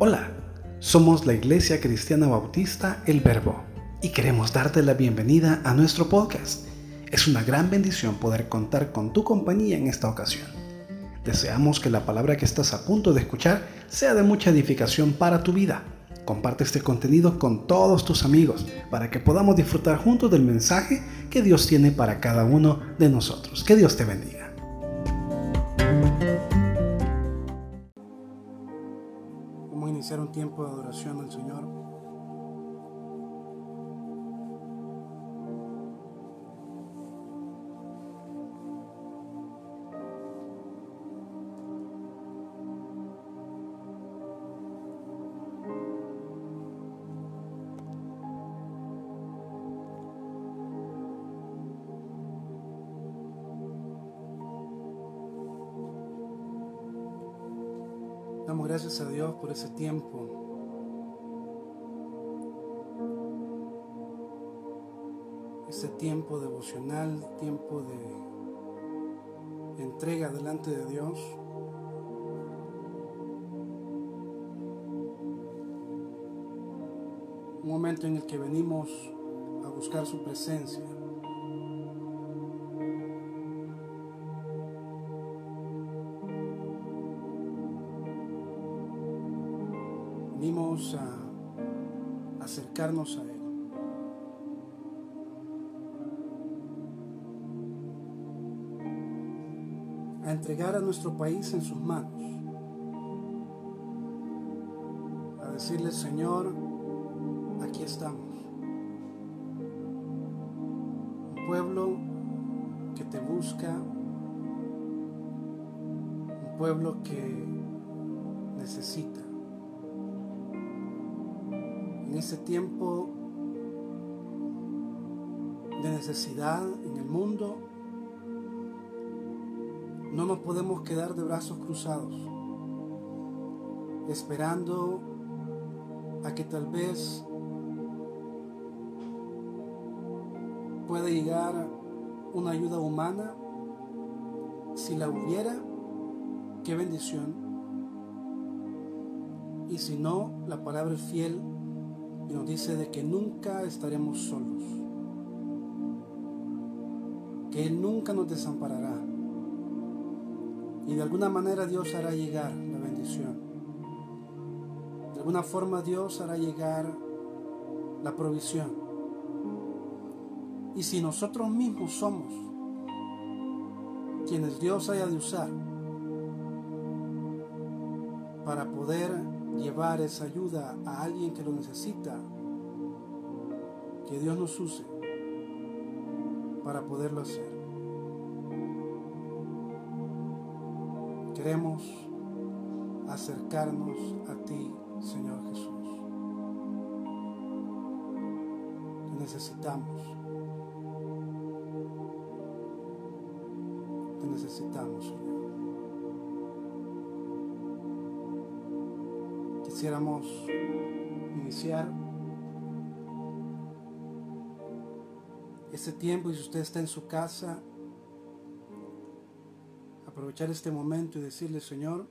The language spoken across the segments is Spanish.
Hola, somos la Iglesia Cristiana Bautista El Verbo y queremos darte la bienvenida a nuestro podcast. Es una gran bendición poder contar con tu compañía en esta ocasión. Deseamos que la palabra que estás a punto de escuchar sea de mucha edificación para tu vida. Comparte este contenido con todos tus amigos para que podamos disfrutar juntos del mensaje que Dios tiene para cada uno de nosotros. Que Dios te bendiga. Iniciar un tiempo de adoración al Señor. Ese tiempo. Ese tiempo devocional, tiempo de entrega delante de Dios. Un momento en el que venimos a buscar su presencia. A Él. A entregar a nuestro país en sus manos. A decirle, Señor, aquí estamos. Un pueblo que te busca. Un pueblo que ese tiempo de necesidad en el mundo, no nos podemos quedar de brazos cruzados, esperando a que tal vez pueda llegar una ayuda humana. Si la hubiera, qué bendición. Y si no, la palabra fiel y nos dice de que nunca estaremos solos, que Él nunca nos desamparará y de alguna manera Dios hará llegar la bendición. De alguna forma Dios hará llegar la provisión. Y si nosotros mismos somos quienes Dios haya de usar para poder llevar esa ayuda a alguien que lo necesita, que Dios nos use para poderlo hacer. Queremos acercarnos a ti, Señor Jesús. Te necesitamos. Te necesitamos, Señor. Quisiéramos iniciar ese tiempo y si usted está en su casa, aprovechar este momento y decirle, Señor,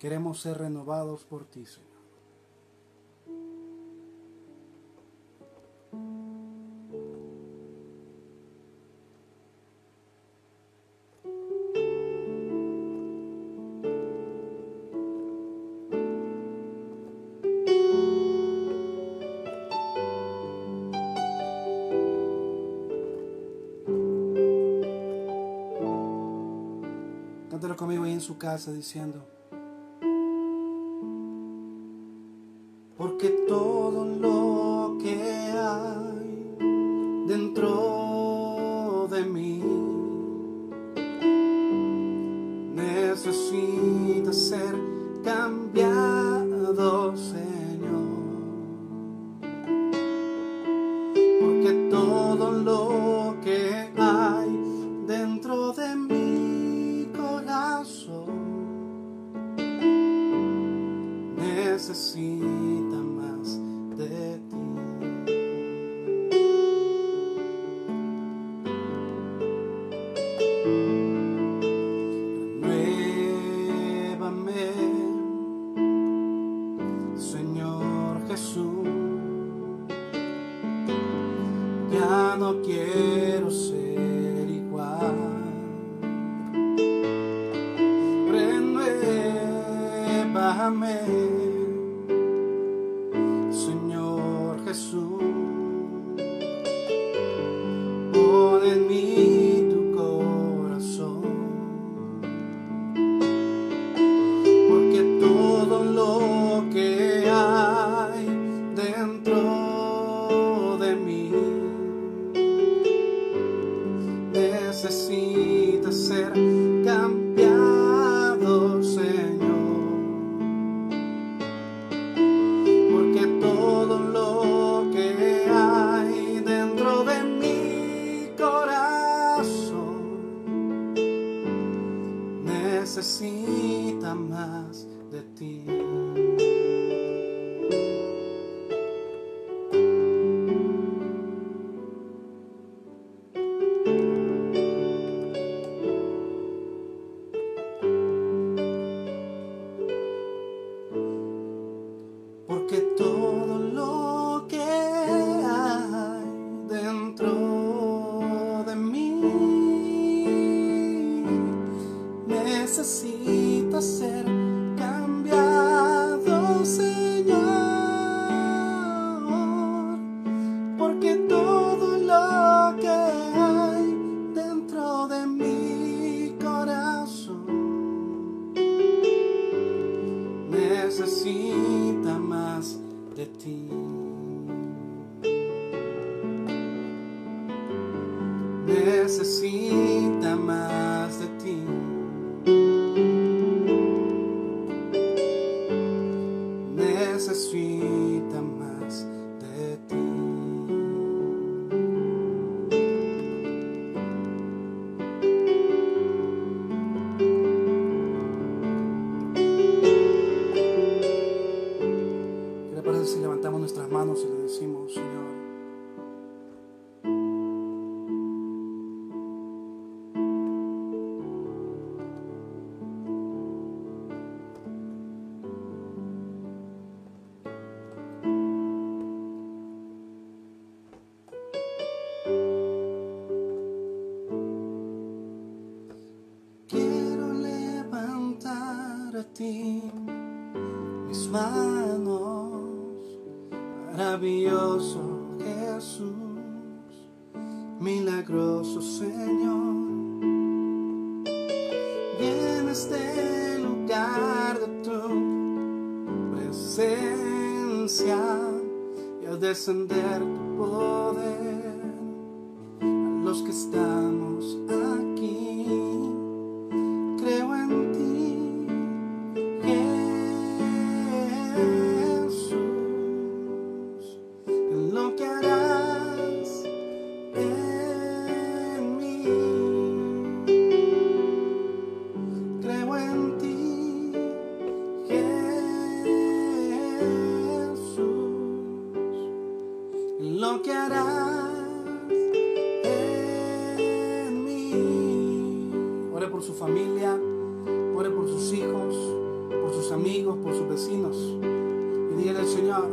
queremos ser renovados por ti, Señor. Su casa diciendo, familia, ore por sus hijos, por sus amigos, por sus vecinos. Y dígale al Señor,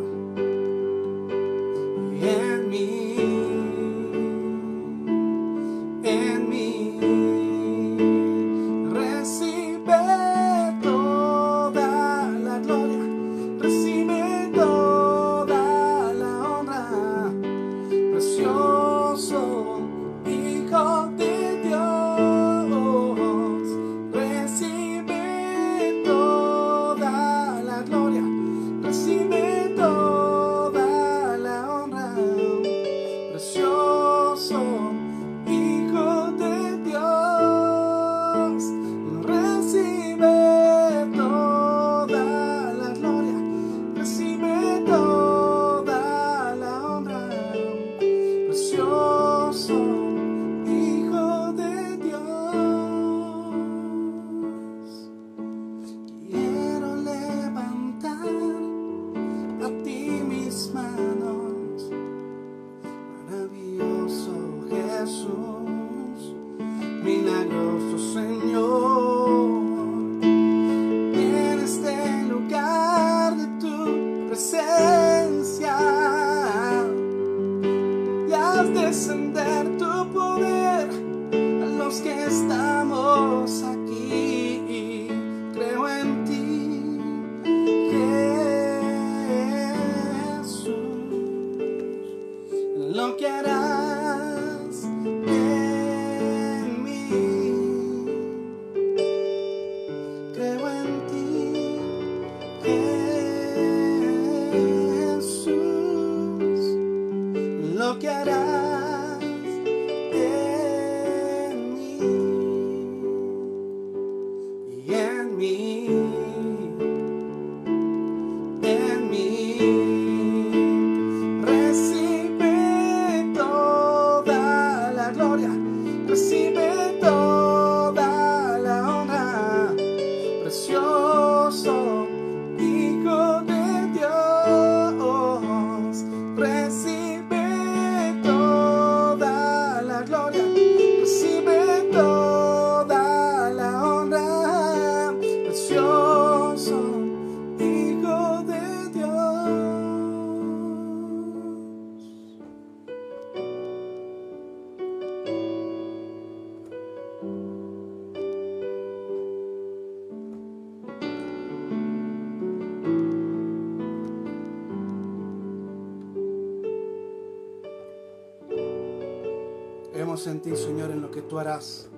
que tú harás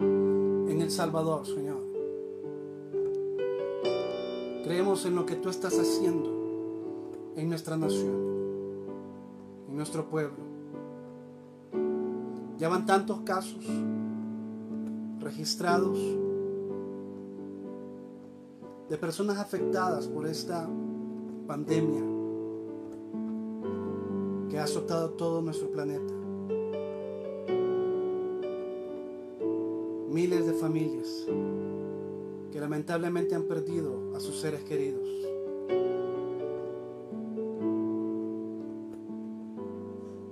en El Salvador, Señor. Creemos en lo que tú estás haciendo en nuestra nación, en nuestro pueblo. Ya van tantos casos registrados de personas afectadas por esta pandemia que ha azotado todo nuestro planeta. Miles de familias que lamentablemente han perdido a sus seres queridos.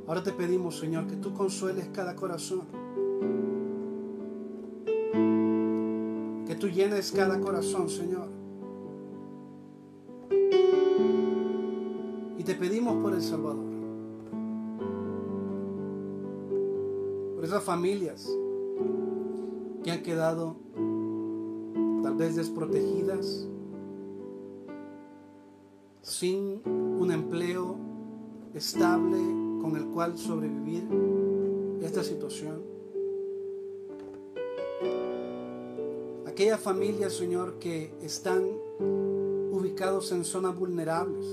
Ahora te pedimos, Señor, que tú consueles cada corazón. Que tú llenes cada corazón, Señor. Y te pedimos por El Salvador. Por esas familias que han quedado tal vez desprotegidas, sin un empleo estable con el cual sobrevivir esta situación. Aquellas familias, Señor, que están ubicados en zonas vulnerables,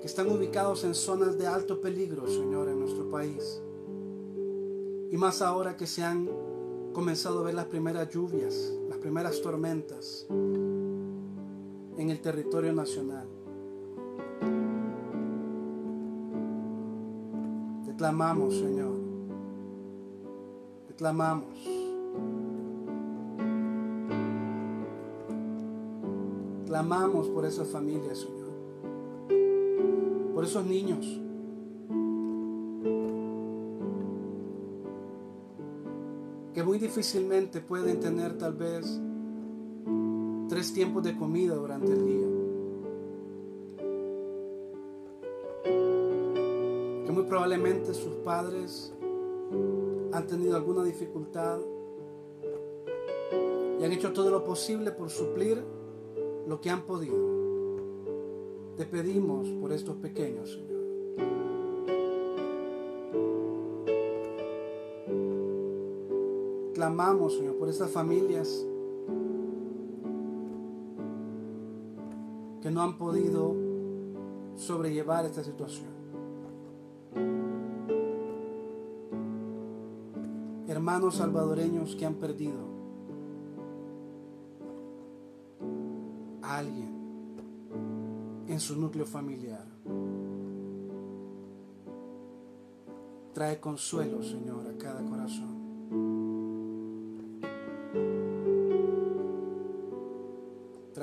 que están ubicados en zonas de alto peligro, Señor, en nuestro país. Y más ahora que se han comenzado a ver las primeras lluvias, las primeras tormentas en el territorio nacional. clamamos, Señor. Te clamamos. Clamamos por esas familias, Señor. Por esos niños. Muy difícilmente pueden tener tal vez tres tiempos de comida durante el día. probablemente sus padres han tenido alguna dificultad y han hecho todo lo posible por suplir lo que han podido. Te pedimos por estos pequeños, Señor. Clamamos, Señor, por estas familias que no han podido sobrellevar esta situación. hermanos salvadoreños que han perdido a alguien en su núcleo familiar. Trae consuelo, Señor, a cada corazón.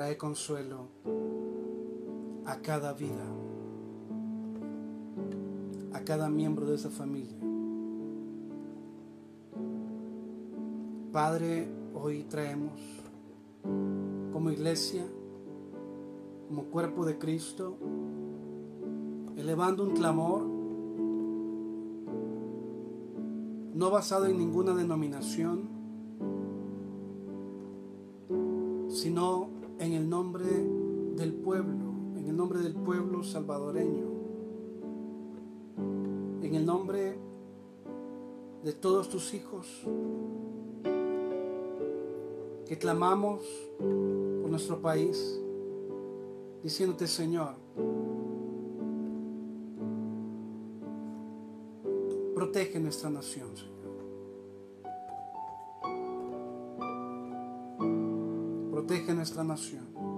Trae consuelo a cada vida, a cada miembro de esa familia. Padre, hoy traemos como iglesia, como cuerpo de Cristo, elevando un clamor no basado en ninguna denominación, en el nombre de todos tus hijos que clamamos por nuestro país, diciéndote, Señor, protege nuestra nación, Señor. Protege nuestra nación.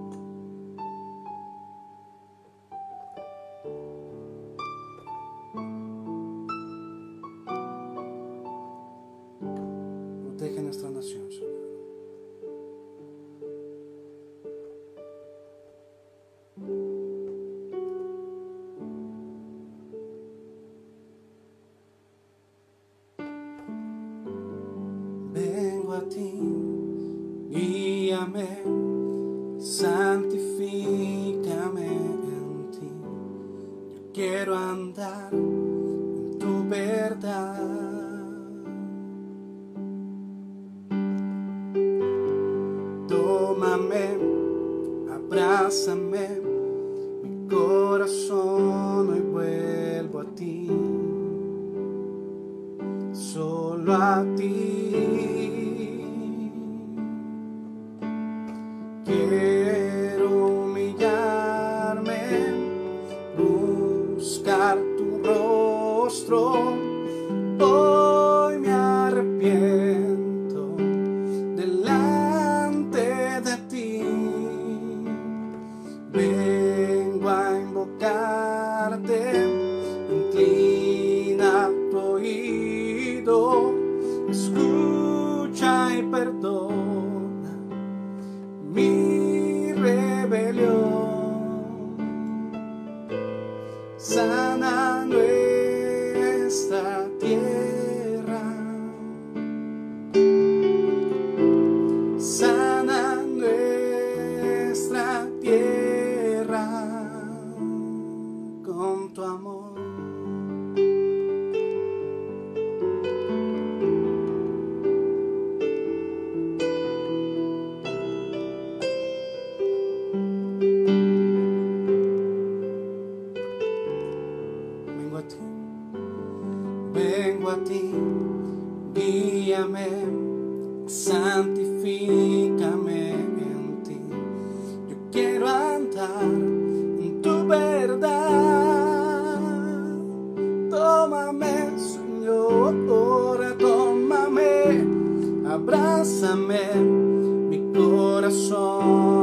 说。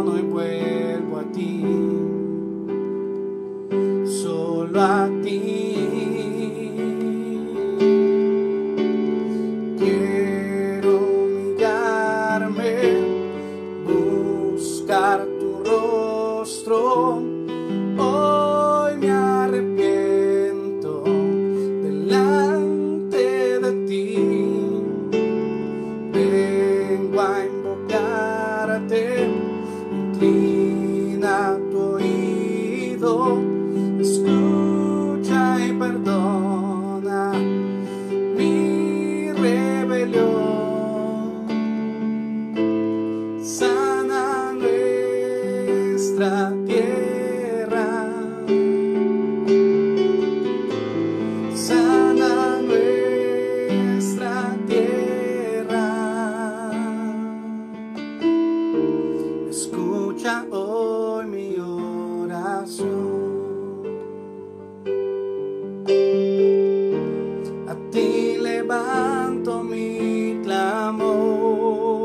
Lord.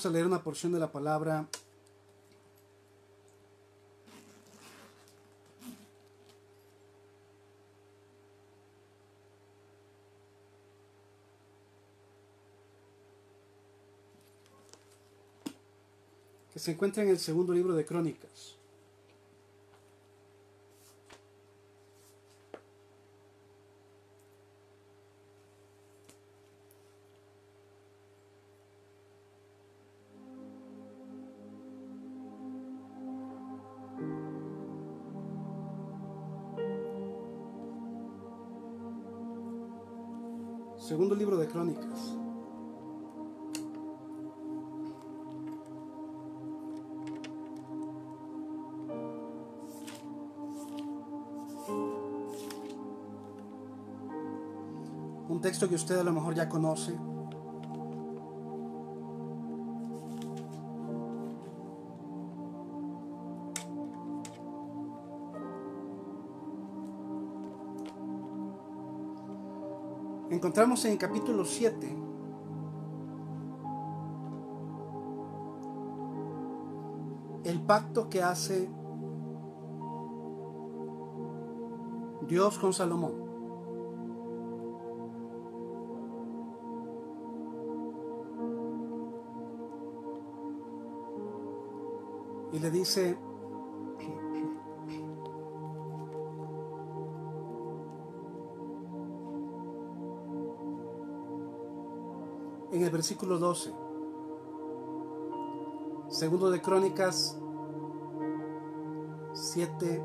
Vamos a leer una porción de la palabra que se encuentra en el segundo libro de Crónicas. Segundo libro de Crónicas. Un texto que usted a lo mejor ya conoce. Encontramos en el capítulo 7 el pacto que hace Dios con Salomón. Y le dice, en el versículo 12. Segundo de Crónicas 7,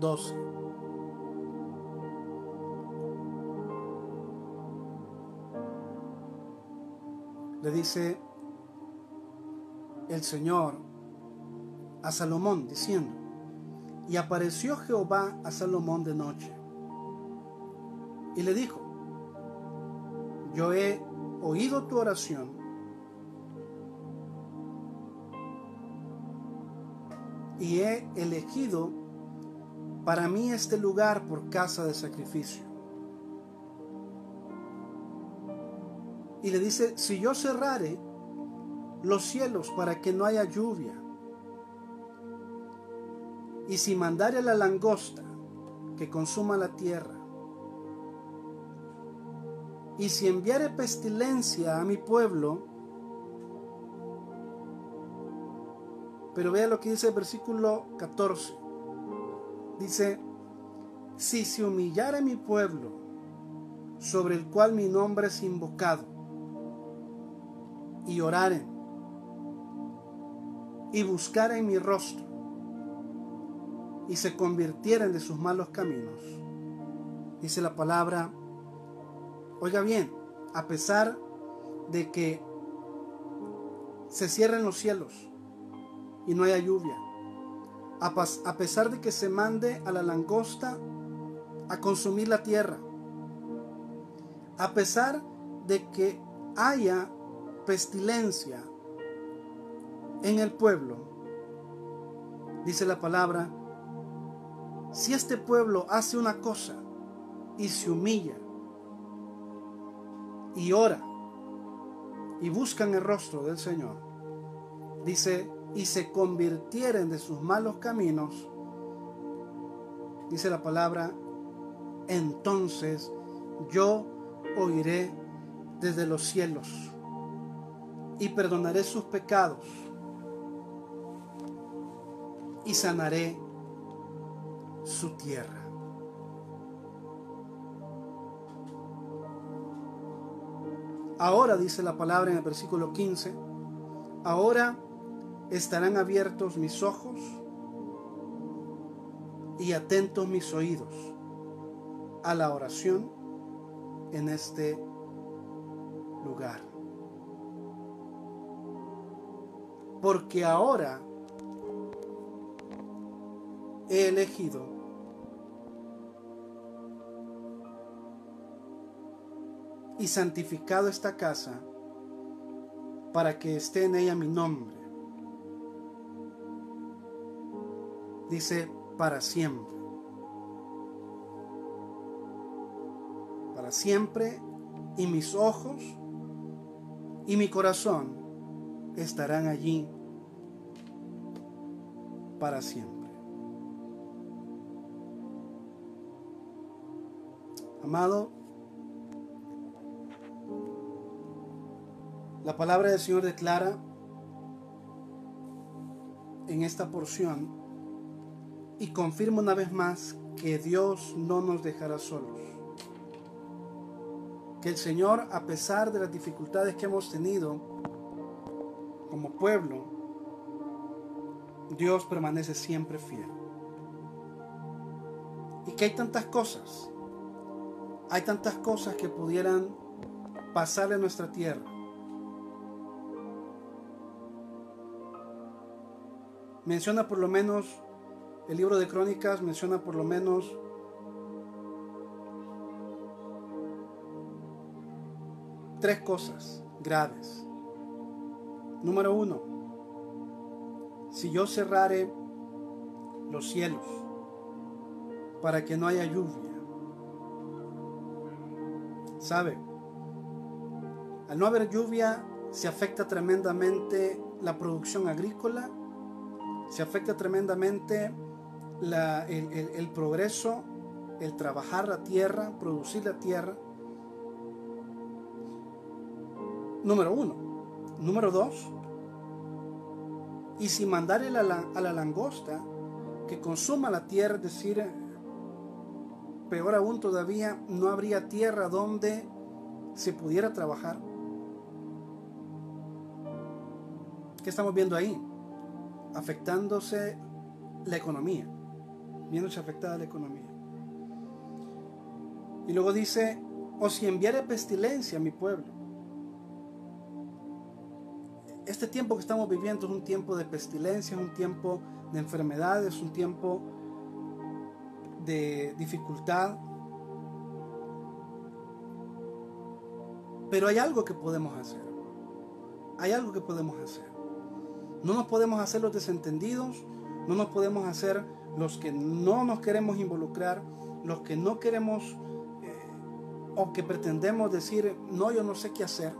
12. Le dice el Señor a Salomón diciendo, y apareció Jehová a Salomón de noche y le dijo, yo he oído tu oración y he elegido para mí este lugar por casa de sacrificio. Y le dice, si yo cerrare los cielos para que no haya lluvia, y si mandare la langosta que consuma la tierra, y si enviare pestilencia a mi pueblo, pero vea lo que dice el versículo 14. Dice, si se humillare mi pueblo, sobre el cual mi nombre es invocado, y oraren, y buscaren mi rostro, y se convirtieren de sus malos caminos, dice la palabra, Oiga bien, a pesar de que se cierren los cielos y no haya lluvia, a pesar de que se mande a la langosta a consumir la tierra, a pesar de que haya pestilencia en el pueblo, dice la palabra, si este pueblo hace una cosa y se humilla y ora y buscan el rostro del Señor, dice, y se convirtieren de sus malos caminos, dice la palabra, entonces yo oiré desde los cielos y perdonaré sus pecados y sanaré su tierra. Ahora, dice la palabra en el versículo 15, ahora estarán abiertos mis ojos y atentos mis oídos a la oración en este lugar. Porque ahora he elegido y santificado esta casa para que esté en ella mi nombre. Dice, para siempre. Para siempre y mis ojos y mi corazón estarán allí para siempre. Amado, La palabra del Señor declara en esta porción y confirma una vez más que Dios no nos dejará solos. Que el Señor, a pesar de las dificultades que hemos tenido como pueblo, Dios permanece siempre fiel. Y que hay tantas cosas, hay tantas cosas que pudieran pasar en nuestra tierra. Menciona por lo menos, el libro de Crónicas menciona por lo menos tres cosas graves. Número uno, si yo cerrare los cielos para que no haya lluvia, ¿sabe? Al no haber lluvia se afecta tremendamente la producción agrícola, se afecta tremendamente el, el progreso, el trabajar la tierra, producir la tierra. Número uno. Número dos. Y si mandare a la, a la langosta que consuma la tierra, es decir, peor aún todavía, no habría tierra donde se pudiera trabajar. ¿Qué estamos viendo ahí? Afectándose la economía, viéndose afectada la economía. Y luego dice, o si enviare pestilencia a mi pueblo. Este tiempo que estamos viviendo es un tiempo de pestilencia, es un tiempo de enfermedades, un tiempo de dificultad. Pero hay algo que podemos hacer. Hay algo que podemos hacer. No nos podemos hacer los desentendidos, no nos podemos hacer los que no nos queremos involucrar, los que no queremos eh, o que pretendemos decir, no, yo no sé qué hacer.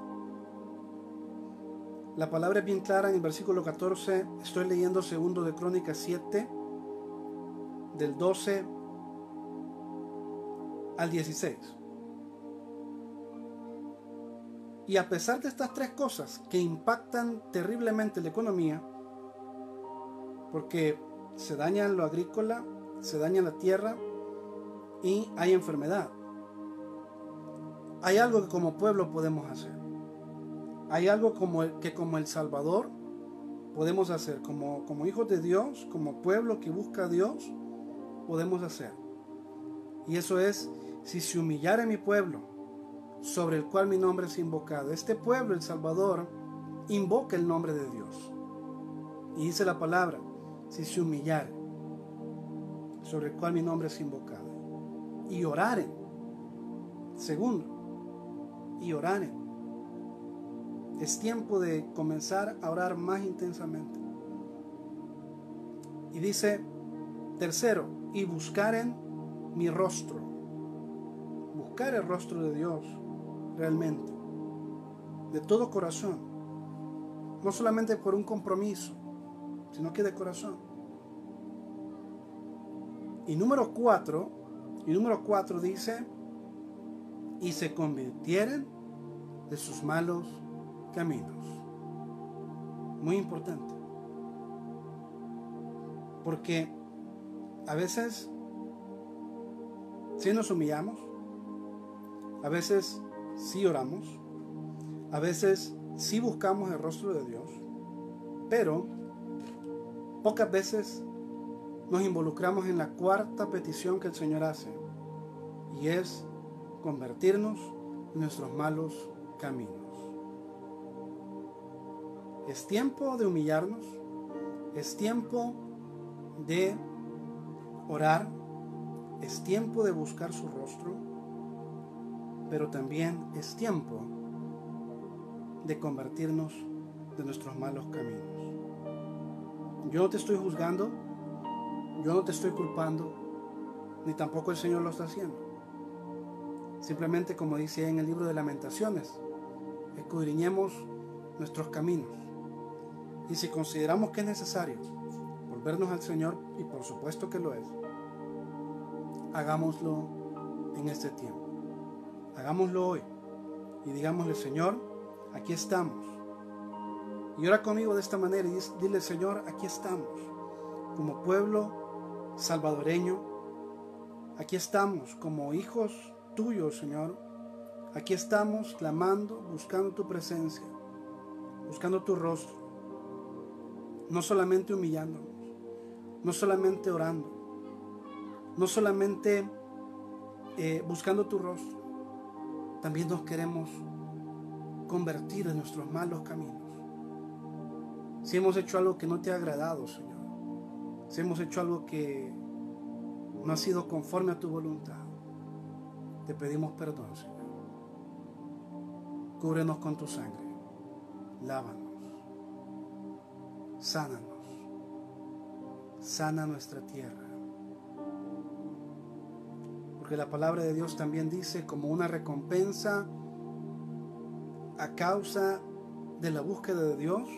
La palabra es bien clara en el versículo 14, estoy leyendo segundo de Crónicas 7, del 12 al 16. Y a pesar de estas tres cosas que impactan terriblemente la economía, porque se daña lo agrícola, se daña la tierra y hay enfermedad, hay algo que como pueblo podemos hacer. Hay algo que como el Salvador podemos hacer, como, como hijos de Dios, como pueblo que busca a Dios, podemos hacer. Y eso es, si se humillara mi pueblo, sobre el cual mi nombre es invocado. Este pueblo, el Salvador, invoca el nombre de Dios. Y dice la palabra, si se humillare, sobre el cual mi nombre es invocado. Y oraren. Segundo, y oraren. Es tiempo de comenzar a orar más intensamente. Y dice, tercero, y buscaren mi rostro. Buscar el rostro de Dios realmente, de todo corazón, no solamente por un compromiso, sino que de corazón. Y número cuatro, y número cuatro dice, y se convirtieren de sus malos caminos. Muy importante. Porque a veces, si nos humillamos, a veces sí oramos, a veces sí buscamos el rostro de Dios, pero pocas veces nos involucramos en la cuarta petición que el Señor hace, y es convertirnos en nuestros malos caminos. Es tiempo de humillarnos, es tiempo de orar, es tiempo de buscar su rostro, pero también es tiempo de convertirnos de nuestros malos caminos. Yo no te estoy juzgando, yo no te estoy culpando, ni tampoco el Señor lo está haciendo. Simplemente como dice en el libro de lamentaciones, escudriñemos nuestros caminos. Y si consideramos que es necesario volvernos al Señor, y por supuesto que lo es, hagámoslo en este tiempo. Hagámoslo hoy y digámosle, Señor, aquí estamos. Y ora conmigo de esta manera y dile, Señor, aquí estamos, como pueblo salvadoreño. Aquí estamos como hijos tuyos, Señor. Aquí estamos clamando, buscando tu presencia, buscando tu rostro. No solamente humillándonos, no solamente orando, no solamente eh, buscando tu rostro, también nos queremos convertir en nuestros malos caminos. Si hemos hecho algo que no te ha agradado, Señor, si hemos hecho algo que no ha sido conforme a tu voluntad, te pedimos perdón, Señor. Cúbrenos con tu sangre, lávanos, sánanos, sana nuestra tierra porque la palabra de Dios también dice como una recompensa a causa de la búsqueda de Dios.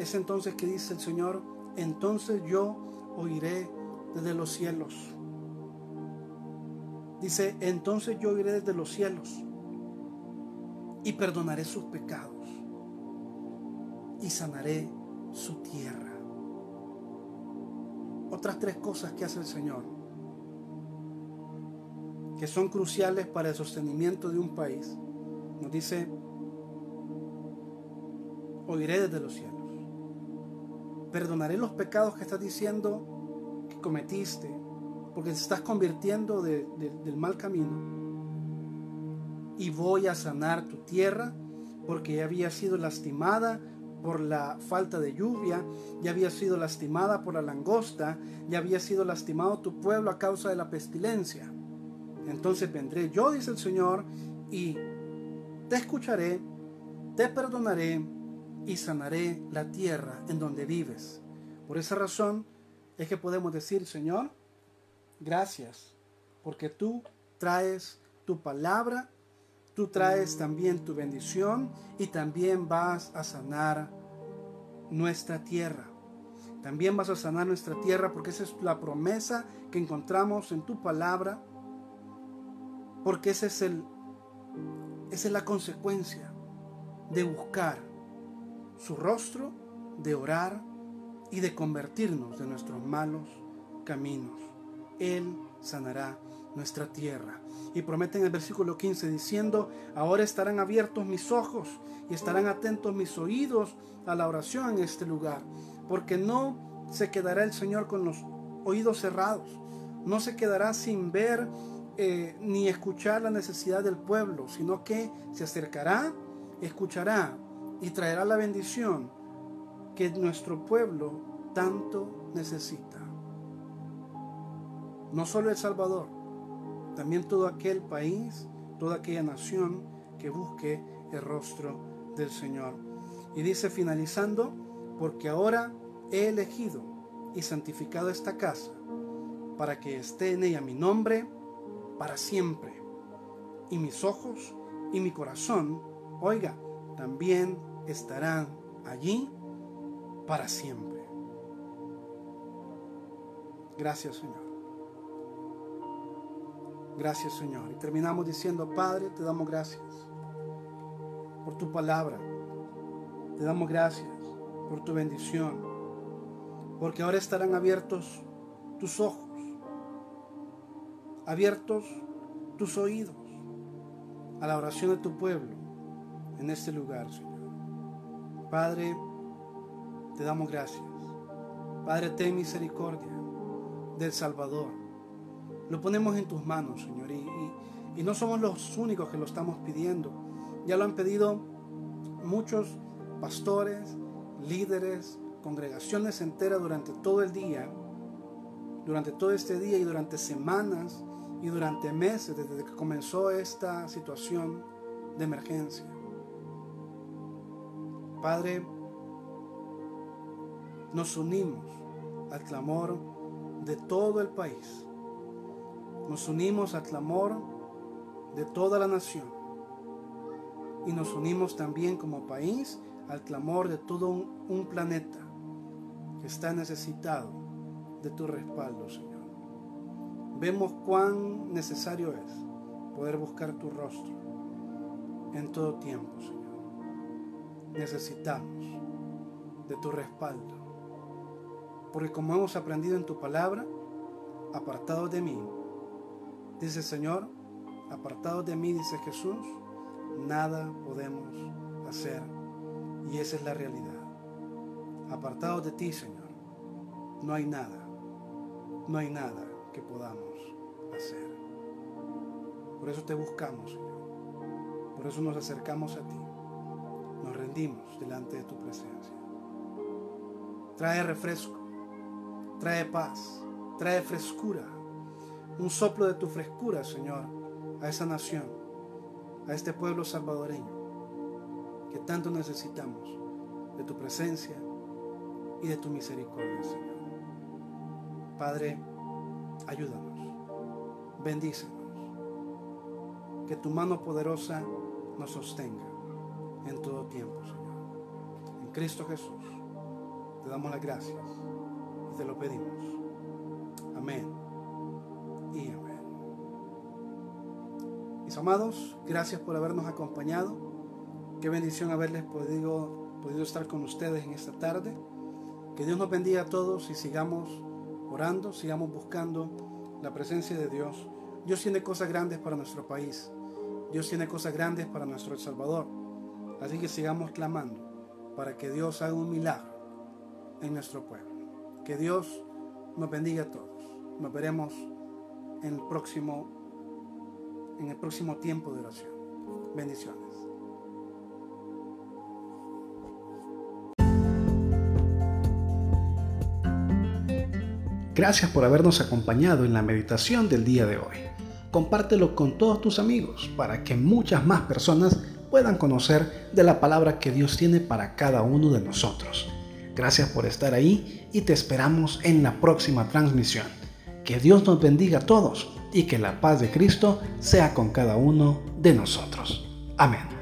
Es entonces que dice el Señor, entonces yo oiré desde los cielos. Dice, entonces yo oiré desde los cielos y perdonaré sus pecados y sanaré su tierra. Otras tres cosas que hace el Señor que son cruciales para el sostenimiento de un país. Nos dice, oiré desde los cielos. Perdonaré los pecados que estás diciendo que cometiste, porque te estás convirtiendo del mal camino. Y voy a sanar tu tierra, porque ya había sido lastimada por la falta de lluvia, ya había sido lastimada por la langosta, ya había sido lastimado tu pueblo a causa de la pestilencia. Entonces vendré yo, dice el Señor, y te escucharé, te perdonaré y sanaré la tierra en donde vives. Por esa razón es que podemos decir, Señor, gracias, porque tú traes tu palabra, tú traes también tu bendición y también vas a sanar nuestra tierra. También vas a sanar nuestra tierra porque esa es la promesa que encontramos en tu palabra porque ese es el, esa es la consecuencia de buscar su rostro, de orar y de convertirnos de nuestros malos caminos. Él sanará nuestra tierra. Y promete en el versículo 15 diciendo, ahora estarán abiertos mis ojos y estarán atentos mis oídos a la oración en este lugar, porque no se quedará el Señor con los oídos cerrados, no se quedará sin ver eh, ni escuchar la necesidad del pueblo, sino que se acercará, escuchará y traerá la bendición que nuestro pueblo tanto necesita. No solo El Salvador, también todo aquel país, toda aquella nación que busque el rostro del Señor. Y dice finalizando, porque ahora he elegido y santificado esta casa para que esté en ella mi nombre para siempre. Y mis ojos y mi corazón, oiga, también estarán allí para siempre. Gracias Señor. Gracias Señor. Y terminamos diciendo, Padre, te damos gracias por tu palabra. Te damos gracias por tu bendición. Porque ahora estarán abiertos tus ojos abiertos tus oídos a la oración de tu pueblo en este lugar, Señor. Padre, te damos gracias. Padre, ten misericordia del Salvador. Lo ponemos en tus manos, Señor, y, no somos los únicos que lo estamos pidiendo. Ya lo han pedido muchos pastores, líderes, congregaciones enteras durante todo el día, durante todo este día y durante semanas y durante meses desde que comenzó esta situación de emergencia. Padre, nos unimos al clamor de todo el país. Nos unimos al clamor de toda la nación. Y nos unimos también como país al clamor de todo un, planeta que está necesitado de tu respaldo, Señor vemos cuán necesario es poder buscar tu rostro en todo tiempo, Señor. necesitamos de tu respaldo. Porque como hemos aprendido en tu palabra, apartados de mí, dice Señor, apartados de mí, dice Jesús, nada podemos hacer. Y esa es la realidad. Apartados de ti, Señor, no hay nada, no hay nada que podamos hacer. Por eso te buscamos, Señor. Por eso nos acercamos a ti. Nos rendimos delante de tu presencia. Trae refresco, trae paz, trae frescura. Un soplo de tu frescura, Señor, a esa nación, a este pueblo salvadoreño que tanto necesitamos de tu presencia y de tu misericordia, Señor. Padre, ayúdanos, bendícenos, que tu mano poderosa nos sostenga en todo tiempo, Señor. En Cristo Jesús te damos las gracias y te lo pedimos. Amén y amén. Mis amados, gracias por habernos acompañado. Qué bendición haberles podido, podido estar con ustedes en esta tarde. Que Dios nos bendiga a todos y sigamos orando, sigamos buscando la presencia de Dios. Dios tiene cosas grandes para nuestro país. Dios tiene cosas grandes para nuestro Salvador. Así que sigamos clamando para que Dios haga un milagro en nuestro pueblo. Que Dios nos bendiga a todos. Nos veremos en el próximo, en el próximo tiempo de oración. Bendiciones. Gracias por habernos acompañado en la meditación del día de hoy. Compártelo con todos tus amigos para que muchas más personas puedan conocer de la palabra que Dios tiene para cada uno de nosotros. Gracias por estar ahí y te esperamos en la próxima transmisión. Que Dios nos bendiga a todos y que la paz de Cristo sea con cada uno de nosotros. Amén.